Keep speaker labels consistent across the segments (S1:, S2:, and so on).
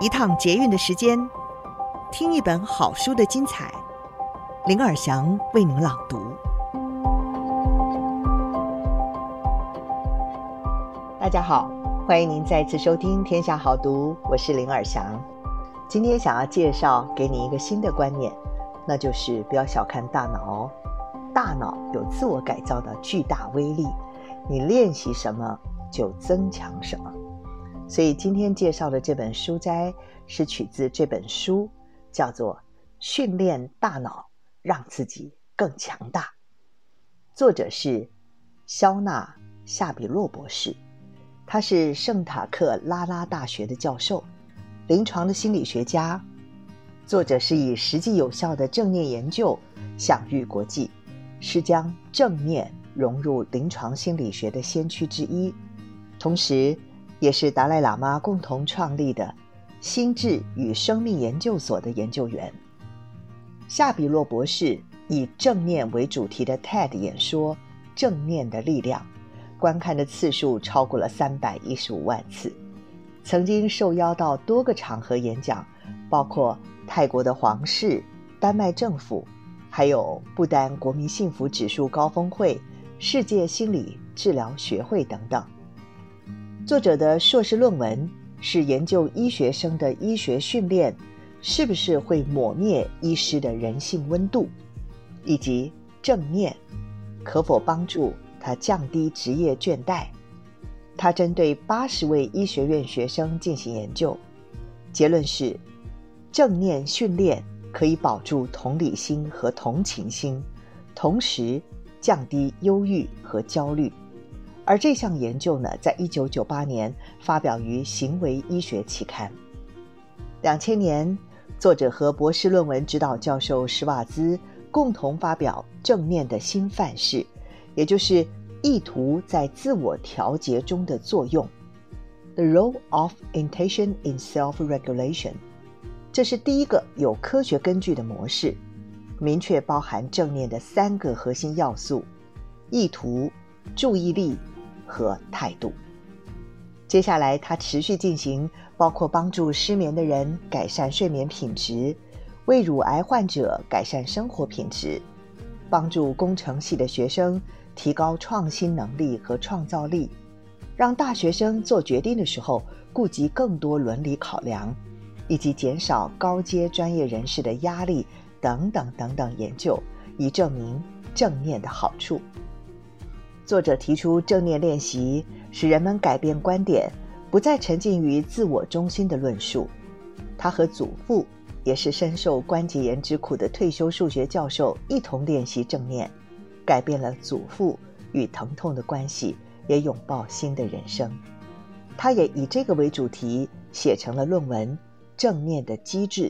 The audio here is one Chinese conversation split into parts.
S1: 一趟捷运的时间，听一本好书的精彩。林尔祥为您朗读。大家好，欢迎您再次收听《天下好读》，我是林尔祥。今天想要介绍给你一个新的观念，那就是不要小看大脑哦，大脑有自我改造的巨大威力，你练习什么就增强什么。所以今天介绍的这本书摘是取自这本书，叫做《训练大脑，让自己更强大》，作者是肖纳·夏比洛博士，他是圣塔克拉拉大学的教授，临床的心理学家。作者是以实际有效的正念研究享誉国际，是将正念融入临床心理学的先驱之一，同时，也是达赖喇嘛共同创立的心智与生命研究所的研究员。夏比洛博士以正念为主题的 TED 演说《正念的力量》，观看的次数超过了三百一十五万次，曾经受邀到多个场合演讲，包括泰国的皇室、丹麦政府，还有不丹国民幸福指数高峰会、世界心理治疗学会等等。作者的硕士论文是研究医学生的医学训练是不是会抹灭医师的人性温度，以及正念可否帮助他降低职业倦怠。他针对八十位医学院学生进行研究，结论是正念训练可以保住同理心和同情心，同时降低忧郁和焦虑。而这项研究呢，在一九九八年发表于《行为医学期刊》。两千年，作者和博士论文指导教授施瓦兹共同发表《正面的新范式》，也就是意图在自我调节中的作用。The role of intention in self-regulation。这是第一个有科学根据的模式，明确包含正念的三个核心要素：意图、注意力。和态度。接下来，他持续进行，包括帮助失眠的人改善睡眠品质，为乳癌患者改善生活品质，帮助工程系的学生提高创新能力和创造力，让大学生做决定的时候顾及更多伦理考量，以及减少高阶专业人士的压力等等等等研究，以证明正念的好处。作者提出，正念练习使人们改变观点，不再沉浸于自我中心的论述。他和祖父，也是深受关节炎之苦的退休数学教授，一同练习正念，改变了祖父与疼痛的关系，也拥抱新的人生。他也以这个为主题写成了论文《正念的机制》，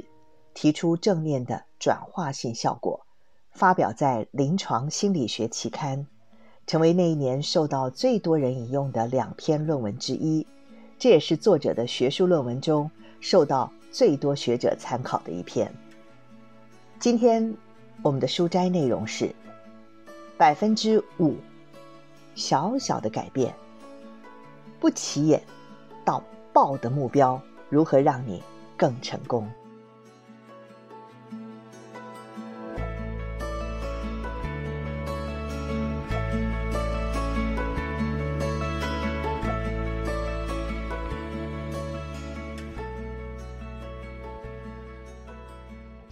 S1: 提出正念的转化性效果，发表在《临床心理学期刊》。成为那一年受到最多人引用的两篇论文之一，这也是作者的学术论文中受到最多学者参考的一篇。今天我们的书摘内容是百分之五小小的改变，不起眼到爆的目标，如何让你更成功？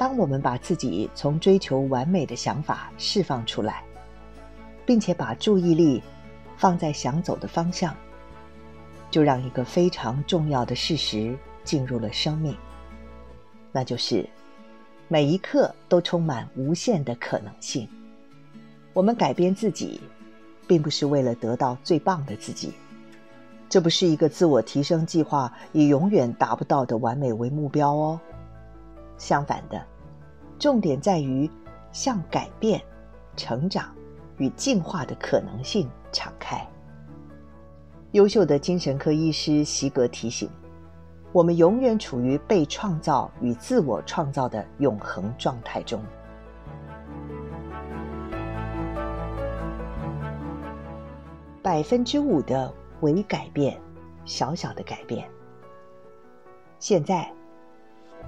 S1: 当我们把自己从追求完美的想法释放出来，并且把注意力放在想走的方向，就让一个非常重要的事实进入了生命，那就是每一刻都充满无限的可能性。我们改变自己，并不是为了得到最棒的自己，这不是一个自我提升计划，以永远达不到的完美为目标哦。相反的，重点在于向改变、成长与进化的可能性敞开。优秀的精神科医师席格提醒，我们永远处于被创造与自我创造的永恒状态中。百分之五的微改变，小小的改变。现在。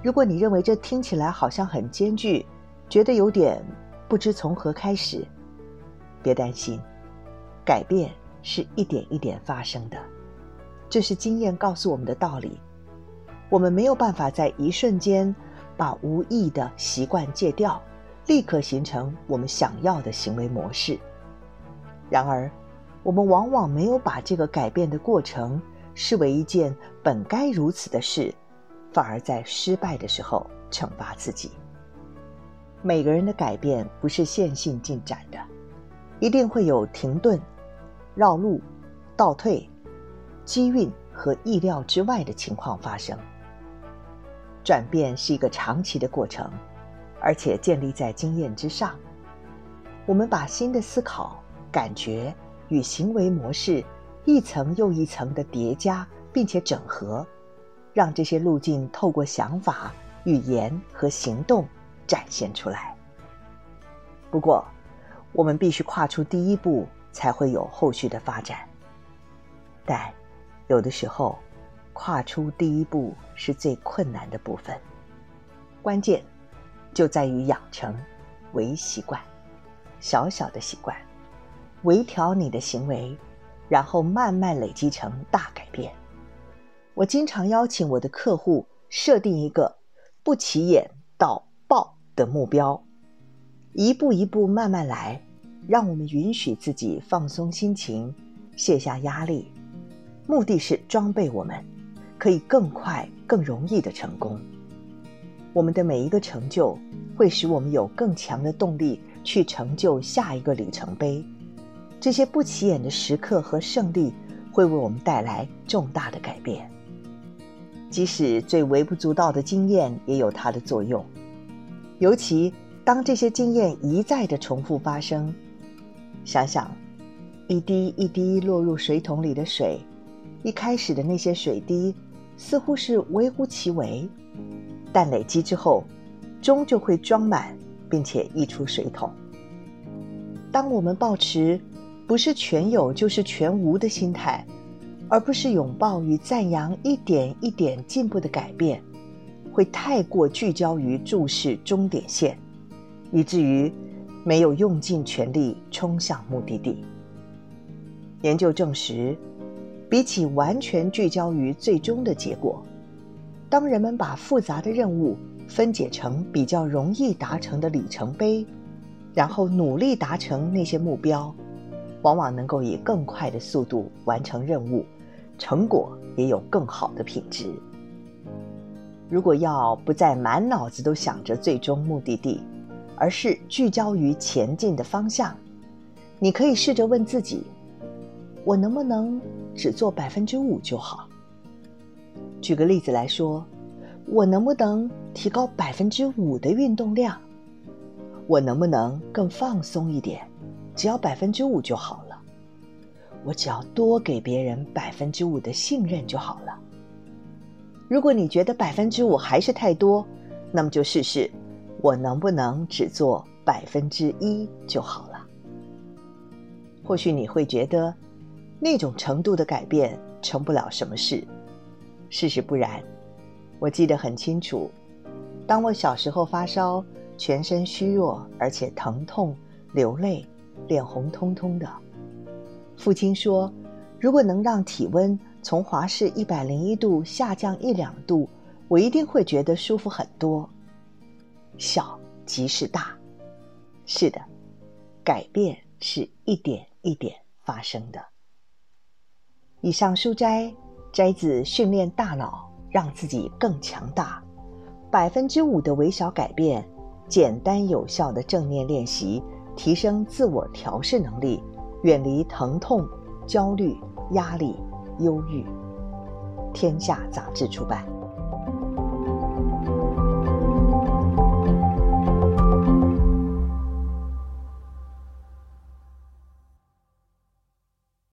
S1: 如果你认为这听起来好像很艰巨，觉得有点不知从何开始，别担心，改变是一点一点发生的，这是经验告诉我们的道理。我们没有办法在一瞬间把无益的习惯戒掉，立刻形成我们想要的行为模式。然而，我们往往没有把这个改变的过程视为一件本该如此的事，反而在失败的时候惩罚自己。每个人的改变不是线性进展的，一定会有停顿、绕路、倒退、机运和意料之外的情况发生。转变是一个长期的过程，而且建立在经验之上。我们把新的思考、感觉与行为模式一层又一层的叠加，并且整合，让这些路径透过想法、语言和行动展现出来。不过，我们必须跨出第一步，才会有后续的发展。但有的时候，跨出第一步是最困难的部分，关键就在于养成微习惯，小小的习惯，微调你的行为，然后慢慢累积成大改变。我经常邀请我的客户设定一个不起眼到爆的目标，一步一步慢慢来，让我们允许自己放松心情，卸下压力，目的是装备我们。可以更快、更容易的成功。我们的每一个成就，会使我们有更强的动力去成就下一个里程碑。这些不起眼的时刻和胜利，会为我们带来重大的改变。即使最微不足道的经验，也有它的作用。尤其当这些经验一再的重复发生，想想，一滴一滴落入水桶里的水，一开始的那些水滴。似乎是微乎其微，但累积之后，终究会装满，并且溢出水桶。当我们抱持不是全有就是全无的心态，而不是拥抱与赞扬一点一点进步的改变，会太过聚焦于注视终点线，以至于没有用尽全力冲向目的地。研究证实。比起完全聚焦于最终的结果，当人们把复杂的任务分解成比较容易达成的里程碑，然后努力达成那些目标，往往能够以更快的速度完成任务，成果也有更好的品质。如果要不再满脑子都想着最终目的地，而是聚焦于前进的方向，你可以试着问自己：我能不能只做百分之五就好？举个例子来说，我能不能提高百分之五的运动量？我能不能更放松一点？只要百分之五就好了。我只要多给别人百分之五的信任就好了。如果你觉得百分之五还是太多，那么就试试，我能不能只做百分之一就好了？或许你会觉得。那种程度的改变成不了什么事，事实不然。我记得很清楚，当我小时候发烧，全身虚弱，而且疼痛、流泪、脸红彤彤的。父亲说，如果能让体温从华氏一百零一度下降一两度，我一定会觉得舒服很多。小即是大，是的，改变是一点一点发生的。以上书摘摘自《训练大脑，让自己更强大》，百分之五的微小改变，简单有效的正念练习，提升自我调试能力，远离疼痛、焦虑、压力、忧郁。天下杂志出版。